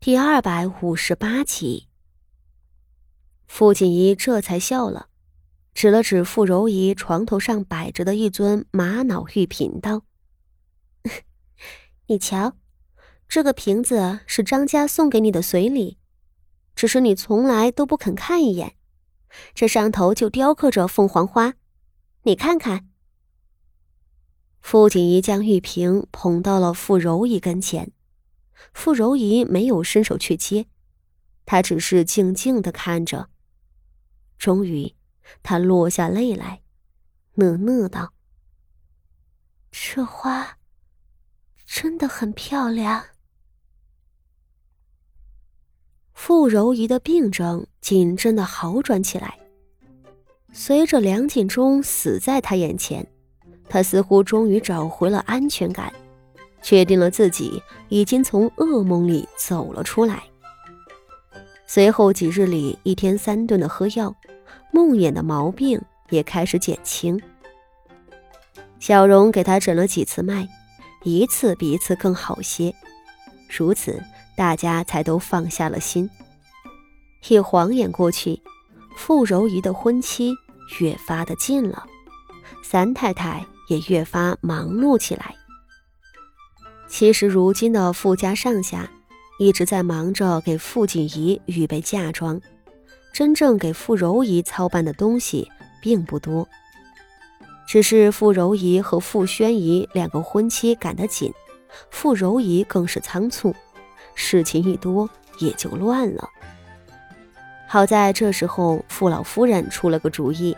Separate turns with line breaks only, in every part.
第二百五十八集，傅锦仪这才笑了，指了指傅柔仪床头上摆着的一尊玛瑙玉瓶，道：“ 你瞧，这个瓶子是张家送给你的随礼，只是你从来都不肯看一眼。这上头就雕刻着凤凰花，你看看。”傅锦仪将玉瓶捧到了傅柔仪跟前。傅柔仪没有伸手去接，她只是静静的看着。终于，她落下泪来，讷讷道：“这花真的很漂亮。”傅柔仪的病症紧真的好转起来。随着梁锦忠死在他眼前，他似乎终于找回了安全感。确定了自己已经从噩梦里走了出来。随后几日里，一天三顿的喝药，梦魇的毛病也开始减轻。小荣给他诊了几次脉，一次比一次更好些。如此，大家才都放下了心。一晃眼过去，傅柔仪的婚期越发的近了，三太太也越发忙碌起来。其实，如今的傅家上下一直在忙着给傅锦仪预备嫁妆，真正给傅柔仪操办的东西并不多。只是傅柔仪和傅宣仪两个婚期赶得紧，傅柔仪更是仓促，事情一多也就乱了。好在这时候，傅老夫人出了个主意，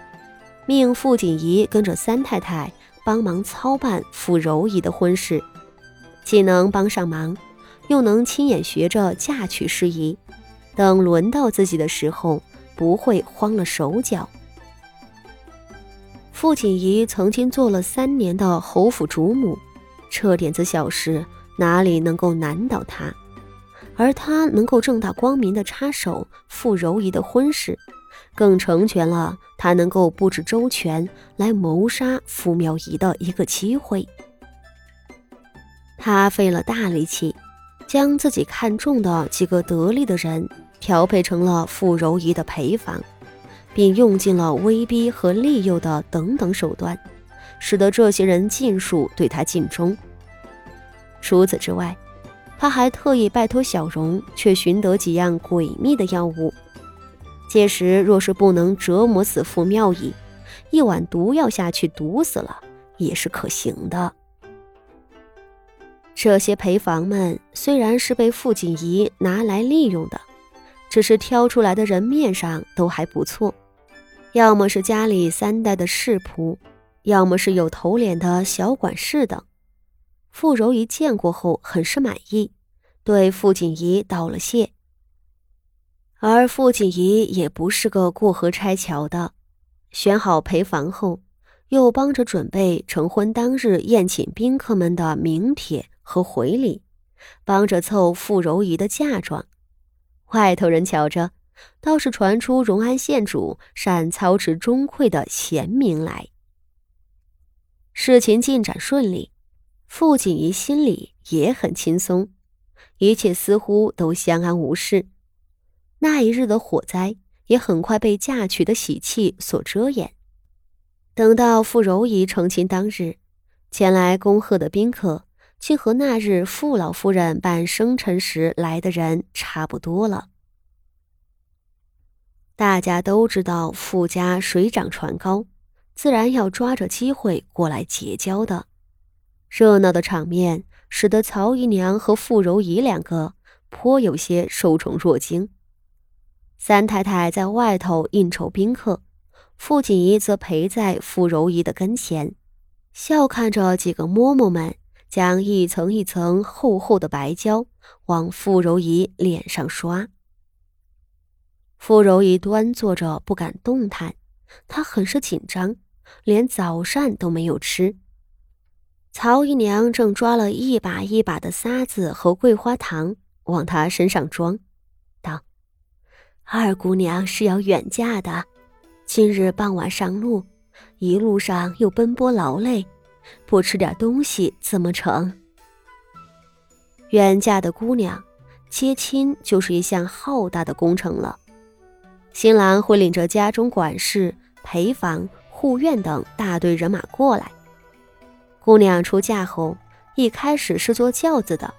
命傅锦仪跟着三太太帮忙操办傅柔仪的婚事。既能帮上忙，又能亲眼学着嫁娶事宜，等轮到自己的时候，不会慌了手脚。傅锦仪曾经做了三年的侯府主母，这点子小事哪里能够难倒她？而她能够正大光明的插手傅柔仪的婚事，更成全了她能够布置周全来谋杀傅妙仪的一个机会。他费了大力气，将自己看中的几个得力的人调配成了傅柔仪的陪房，并用尽了威逼和利诱的等等手段，使得这些人尽数对他尽忠。除此之外，他还特意拜托小荣去寻得几样诡秘的药物，届时若是不能折磨死傅妙仪，一碗毒药下去毒死了也是可行的。这些陪房们虽然是被傅锦仪拿来利用的，只是挑出来的人面上都还不错，要么是家里三代的世仆，要么是有头脸的小管事等。傅柔仪见过后很是满意，对傅锦仪道了谢。而傅锦仪也不是个过河拆桥的，选好陪房后，又帮着准备成婚当日宴请宾客们的名帖。和回礼，帮着凑傅柔仪的嫁妆。外头人瞧着，倒是传出荣安县主善操持钟馗的贤名来。事情进展顺利，傅锦仪心里也很轻松，一切似乎都相安无事。那一日的火灾也很快被嫁娶的喜气所遮掩。等到傅柔仪成亲当日，前来恭贺的宾客。竟和那日傅老夫人办生辰时来的人差不多了。大家都知道傅家水涨船高，自然要抓着机会过来结交的。热闹的场面使得曹姨娘和傅柔仪两个颇有些受宠若惊。三太太在外头应酬宾客，傅锦仪则陪在傅柔仪的跟前，笑看着几个嬷嬷们。将一层一层厚厚的白胶往傅柔仪脸上刷。傅柔仪端坐着不敢动弹，她很是紧张，连早膳都没有吃。曹姨娘正抓了一把一把的沙子和桂花糖往她身上装，道：“二姑娘是要远嫁的，今日傍晚上路，一路上又奔波劳累。”不吃点东西怎么成？远嫁的姑娘，接亲就是一项浩大的工程了。新郎会领着家中管事、陪房、护院等大队人马过来。姑娘出嫁后，一开始是坐轿子的，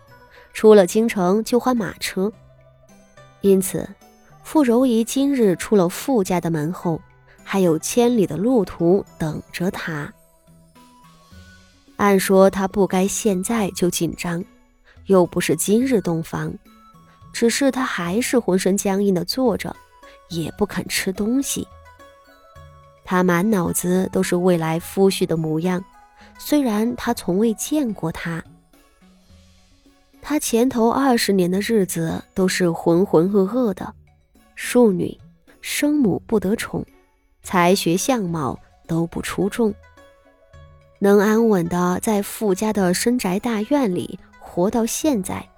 出了京城就换马车。因此，傅柔仪今日出了傅家的门后，还有千里的路途等着她。按说她不该现在就紧张，又不是今日洞房，只是她还是浑身僵硬的坐着。也不肯吃东西。他满脑子都是未来夫婿的模样，虽然他从未见过他。他前头二十年的日子都是浑浑噩噩的，庶女，生母不得宠，才学相貌都不出众，能安稳的在富家的深宅大院里活到现在，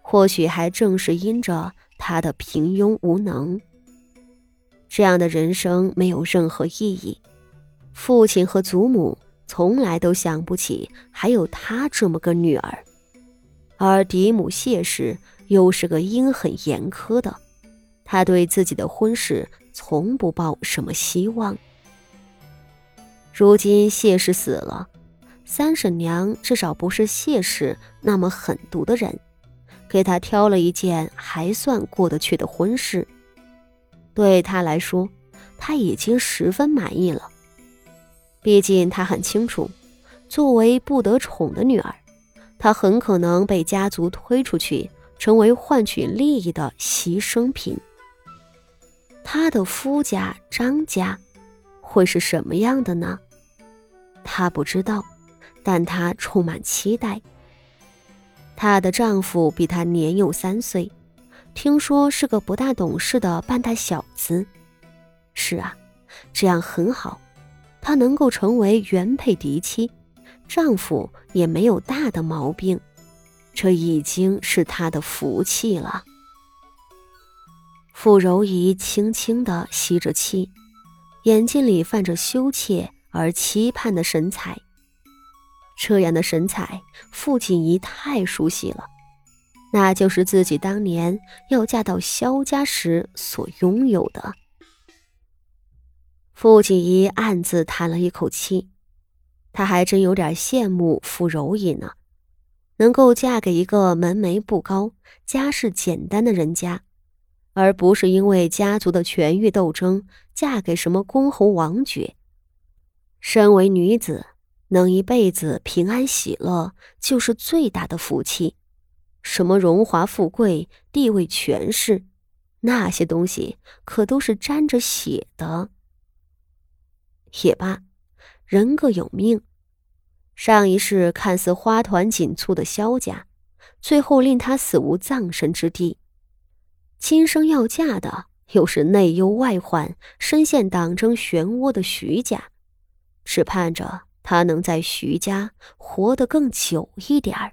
或许还正是因着他的平庸无能。这样的人生没有任何意义，父亲和祖母从来都想不起还有他这么个女儿，而嫡母谢氏又是个阴狠严苛的，他对自己的婚事从不抱什么希望。如今谢氏死了，三婶娘至少不是谢氏那么狠毒的人，给她挑了一件还算过得去的婚事。对她来说，她已经十分满意了。毕竟她很清楚，作为不得宠的女儿，她很可能被家族推出去，成为换取利益的牺牲品。他的夫家张家会是什么样的呢？她不知道，但她充满期待。她的丈夫比她年幼三岁。听说是个不大懂事的半大小子，是啊，这样很好，她能够成为原配嫡妻，丈夫也没有大的毛病，这已经是她的福气了。傅柔仪轻轻地吸着气，眼睛里泛着羞怯而期盼的神采。这样的神采，傅锦仪太熟悉了。那就是自己当年要嫁到萧家时所拥有的。傅锦仪暗自叹了一口气，他还真有点羡慕傅柔仪呢，能够嫁给一个门楣不高、家世简单的人家，而不是因为家族的权欲斗争嫁给什么公侯王爵。身为女子，能一辈子平安喜乐，就是最大的福气。什么荣华富贵、地位权势，那些东西可都是沾着血的。也罢，人各有命。上一世看似花团锦簇的萧家，最后令他死无葬身之地；今生要嫁的，又是内忧外患、深陷党争漩涡的徐家，是盼着他能在徐家活得更久一点儿。